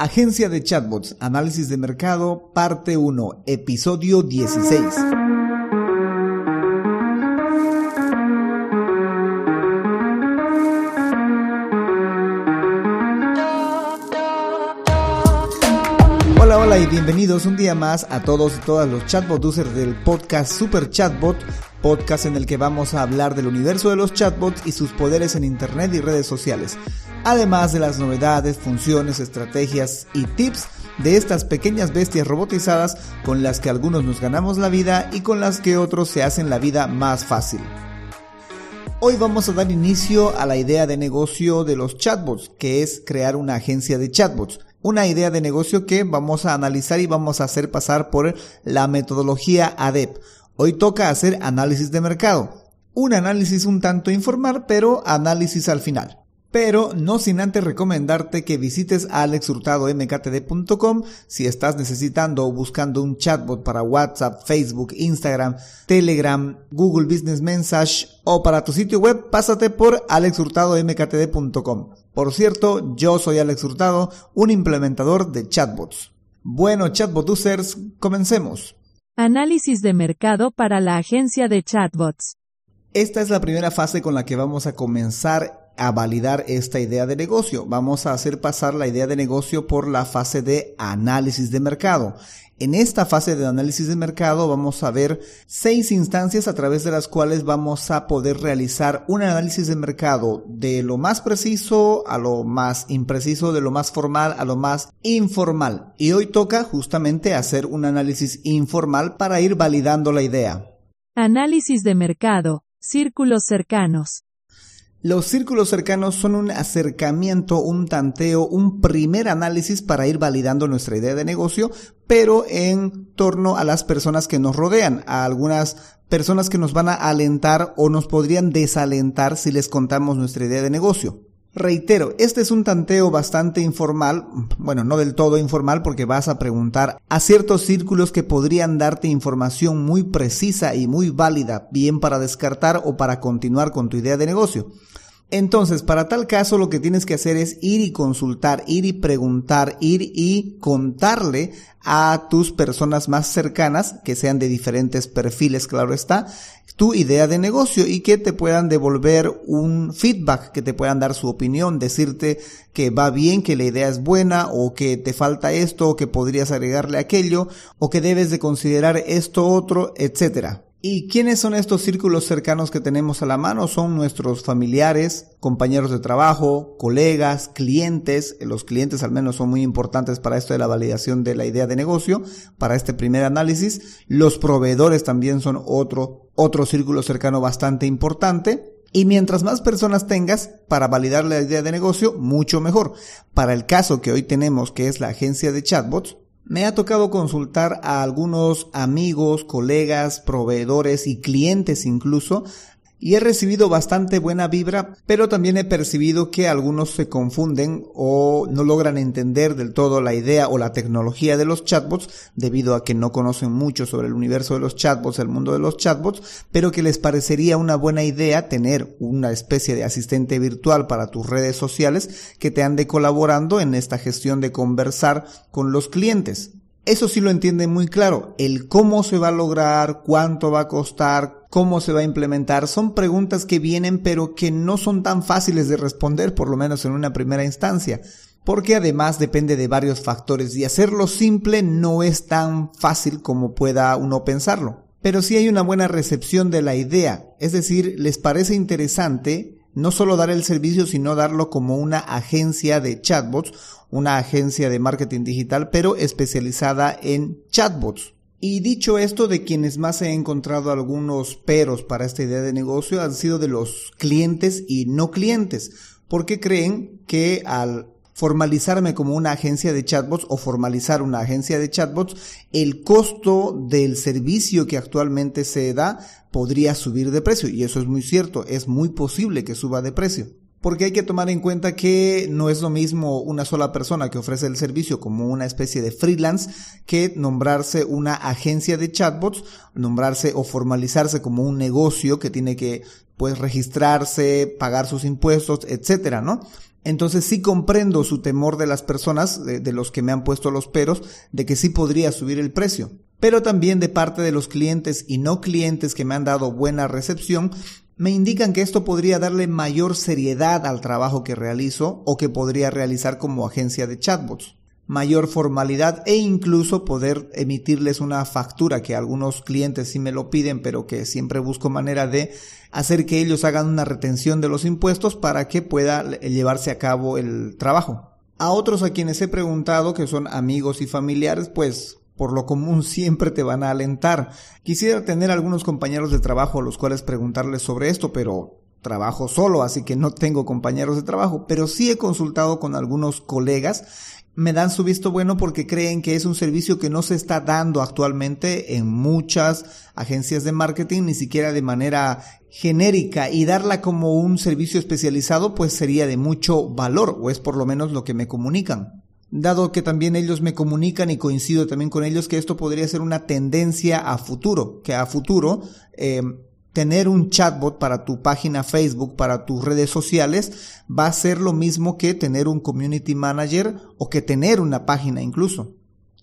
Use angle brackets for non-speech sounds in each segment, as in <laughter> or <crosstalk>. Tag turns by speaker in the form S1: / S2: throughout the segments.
S1: Agencia de Chatbots, Análisis de Mercado, parte 1, episodio 16. Hola, hola y bienvenidos un día más a todos y todas los chatbot users del podcast Super Chatbot, podcast en el que vamos a hablar del universo de los chatbots y sus poderes en Internet y redes sociales además de las novedades, funciones, estrategias y tips de estas pequeñas bestias robotizadas con las que algunos nos ganamos la vida y con las que otros se hacen la vida más fácil. Hoy vamos a dar inicio a la idea de negocio de los chatbots, que es crear una agencia de chatbots. Una idea de negocio que vamos a analizar y vamos a hacer pasar por la metodología ADEP. Hoy toca hacer análisis de mercado. Un análisis un tanto informal, pero análisis al final. Pero no sin antes recomendarte que visites alexhurtadomktd.com si estás necesitando o buscando un chatbot para WhatsApp, Facebook, Instagram, Telegram, Google Business Message o para tu sitio web, pásate por alexhurtadomktd.com. Por cierto, yo soy Alex Hurtado, un implementador de chatbots. Bueno, chatbot users, comencemos.
S2: Análisis de mercado para la agencia de chatbots.
S1: Esta es la primera fase con la que vamos a comenzar a validar esta idea de negocio. Vamos a hacer pasar la idea de negocio por la fase de análisis de mercado. En esta fase de análisis de mercado vamos a ver seis instancias a través de las cuales vamos a poder realizar un análisis de mercado de lo más preciso a lo más impreciso, de lo más formal a lo más informal. Y hoy toca justamente hacer un análisis informal para ir validando la idea.
S2: Análisis de mercado, círculos cercanos.
S1: Los círculos cercanos son un acercamiento, un tanteo, un primer análisis para ir validando nuestra idea de negocio, pero en torno a las personas que nos rodean, a algunas personas que nos van a alentar o nos podrían desalentar si les contamos nuestra idea de negocio. Reitero, este es un tanteo bastante informal, bueno, no del todo informal porque vas a preguntar a ciertos círculos que podrían darte información muy precisa y muy válida, bien para descartar o para continuar con tu idea de negocio. Entonces, para tal caso lo que tienes que hacer es ir y consultar, ir y preguntar, ir y contarle a tus personas más cercanas, que sean de diferentes perfiles, claro está, tu idea de negocio y que te puedan devolver un feedback, que te puedan dar su opinión, decirte que va bien, que la idea es buena o que te falta esto o que podrías agregarle aquello o que debes de considerar esto otro, etcétera. ¿Y quiénes son estos círculos cercanos que tenemos a la mano? Son nuestros familiares, compañeros de trabajo, colegas, clientes. Los clientes al menos son muy importantes para esto de la validación de la idea de negocio, para este primer análisis. Los proveedores también son otro, otro círculo cercano bastante importante. Y mientras más personas tengas para validar la idea de negocio, mucho mejor. Para el caso que hoy tenemos, que es la agencia de chatbots, me ha tocado consultar a algunos amigos, colegas, proveedores y clientes incluso y he recibido bastante buena vibra, pero también he percibido que algunos se confunden o no logran entender del todo la idea o la tecnología de los chatbots debido a que no conocen mucho sobre el universo de los chatbots, el mundo de los chatbots, pero que les parecería una buena idea tener una especie de asistente virtual para tus redes sociales que te ande colaborando en esta gestión de conversar con los clientes. Eso sí lo entienden muy claro. El cómo se va a lograr, cuánto va a costar, cómo se va a implementar, son preguntas que vienen pero que no son tan fáciles de responder, por lo menos en una primera instancia. Porque además depende de varios factores y hacerlo simple no es tan fácil como pueda uno pensarlo. Pero sí hay una buena recepción de la idea, es decir, les parece interesante no solo dar el servicio, sino darlo como una agencia de chatbots, una agencia de marketing digital, pero especializada en chatbots. Y dicho esto, de quienes más he encontrado algunos peros para esta idea de negocio han sido de los clientes y no clientes, porque creen que al formalizarme como una agencia de chatbots o formalizar una agencia de chatbots, el costo del servicio que actualmente se da podría subir de precio. Y eso es muy cierto, es muy posible que suba de precio. Porque hay que tomar en cuenta que no es lo mismo una sola persona que ofrece el servicio como una especie de freelance que nombrarse una agencia de chatbots, nombrarse o formalizarse como un negocio que tiene que pues registrarse, pagar sus impuestos, etcétera, ¿no? Entonces sí comprendo su temor de las personas, de, los que me han puesto los peros, de que sí podría subir el precio. Pero también de parte de los clientes y no clientes que me han dado buena recepción, me indican que esto podría darle mayor seriedad al trabajo que realizo o que podría realizar como agencia de chatbots mayor formalidad e incluso poder emitirles una factura que algunos clientes sí me lo piden, pero que siempre busco manera de hacer que ellos hagan una retención de los impuestos para que pueda llevarse a cabo el trabajo. A otros a quienes he preguntado, que son amigos y familiares, pues por lo común <laughs> siempre te van a alentar. Quisiera tener algunos compañeros de trabajo a los cuales preguntarles sobre esto, pero trabajo solo, así que no tengo compañeros de trabajo, pero sí he consultado con algunos colegas me dan su visto bueno porque creen que es un servicio que no se está dando actualmente en muchas agencias de marketing, ni siquiera de manera genérica y darla como un servicio especializado pues sería de mucho valor o es por lo menos lo que me comunican. Dado que también ellos me comunican y coincido también con ellos que esto podría ser una tendencia a futuro, que a futuro eh, tener un chatbot para tu página Facebook, para tus redes sociales, va a ser lo mismo que tener un community manager o que tener una página incluso.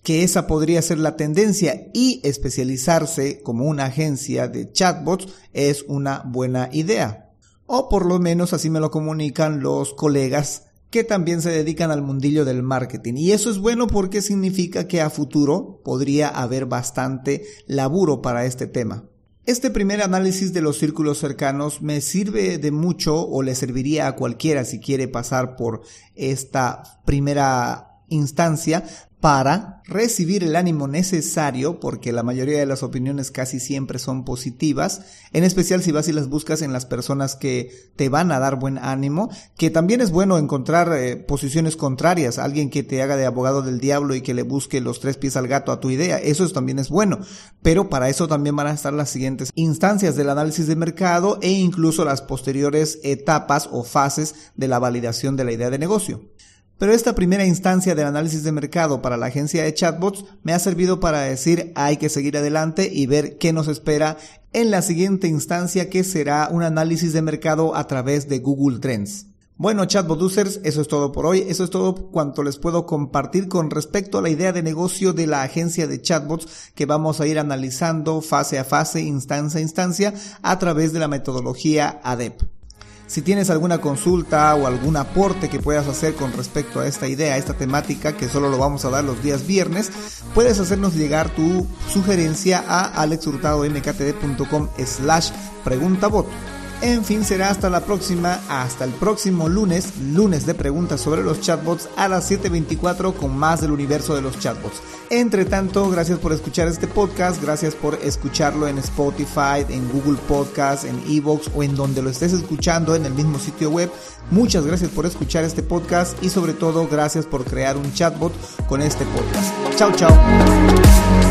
S1: Que esa podría ser la tendencia y especializarse como una agencia de chatbots es una buena idea. O por lo menos así me lo comunican los colegas que también se dedican al mundillo del marketing. Y eso es bueno porque significa que a futuro podría haber bastante laburo para este tema. Este primer análisis de los círculos cercanos me sirve de mucho o le serviría a cualquiera si quiere pasar por esta primera instancia para recibir el ánimo necesario, porque la mayoría de las opiniones casi siempre son positivas, en especial si vas y las buscas en las personas que te van a dar buen ánimo, que también es bueno encontrar eh, posiciones contrarias, alguien que te haga de abogado del diablo y que le busque los tres pies al gato a tu idea, eso también es bueno, pero para eso también van a estar las siguientes instancias del análisis de mercado e incluso las posteriores etapas o fases de la validación de la idea de negocio. Pero esta primera instancia del análisis de mercado para la agencia de chatbots me ha servido para decir hay que seguir adelante y ver qué nos espera en la siguiente instancia que será un análisis de mercado a través de Google Trends. Bueno, chatbot users, eso es todo por hoy. Eso es todo cuanto les puedo compartir con respecto a la idea de negocio de la agencia de chatbots que vamos a ir analizando fase a fase, instancia a instancia, a través de la metodología ADEP. Si tienes alguna consulta o algún aporte que puedas hacer con respecto a esta idea, a esta temática, que solo lo vamos a dar los días viernes, puedes hacernos llegar tu sugerencia a alexhurtadomktd.com slash preguntabot. En fin, será hasta la próxima, hasta el próximo lunes, lunes de preguntas sobre los chatbots a las 7.24 con más del universo de los chatbots. Entre tanto, gracias por escuchar este podcast, gracias por escucharlo en Spotify, en Google Podcast, en Evox o en donde lo estés escuchando en el mismo sitio web. Muchas gracias por escuchar este podcast y sobre todo gracias por crear un chatbot con este podcast. Chao, chao.